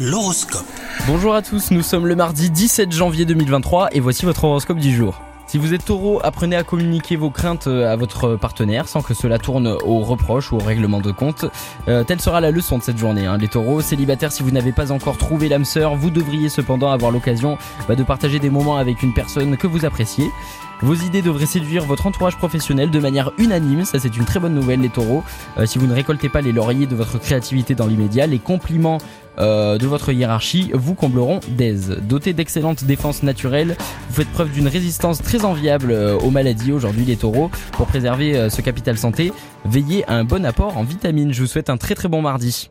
L'horoscope. Bonjour à tous, nous sommes le mardi 17 janvier 2023 et voici votre horoscope du jour. Si vous êtes taureau, apprenez à communiquer vos craintes euh, à votre partenaire sans que cela tourne aux reproches ou au règlement de compte. Euh, telle sera la leçon de cette journée. Hein. Les taureaux, célibataires, si vous n'avez pas encore trouvé l'âme sœur, vous devriez cependant avoir l'occasion bah, de partager des moments avec une personne que vous appréciez. Vos idées devraient séduire votre entourage professionnel de manière unanime, ça c'est une très bonne nouvelle les taureaux. Euh, si vous ne récoltez pas les lauriers de votre créativité dans l'immédiat, les compliments de votre hiérarchie vous combleront d'aise. Doté d'excellentes défenses naturelles, vous faites preuve d'une résistance très enviable euh, aux maladies aujourd'hui les taureaux. Pour préserver ce capital santé, veillez à un bon apport en vitamines. Je vous souhaite un très très bon mardi.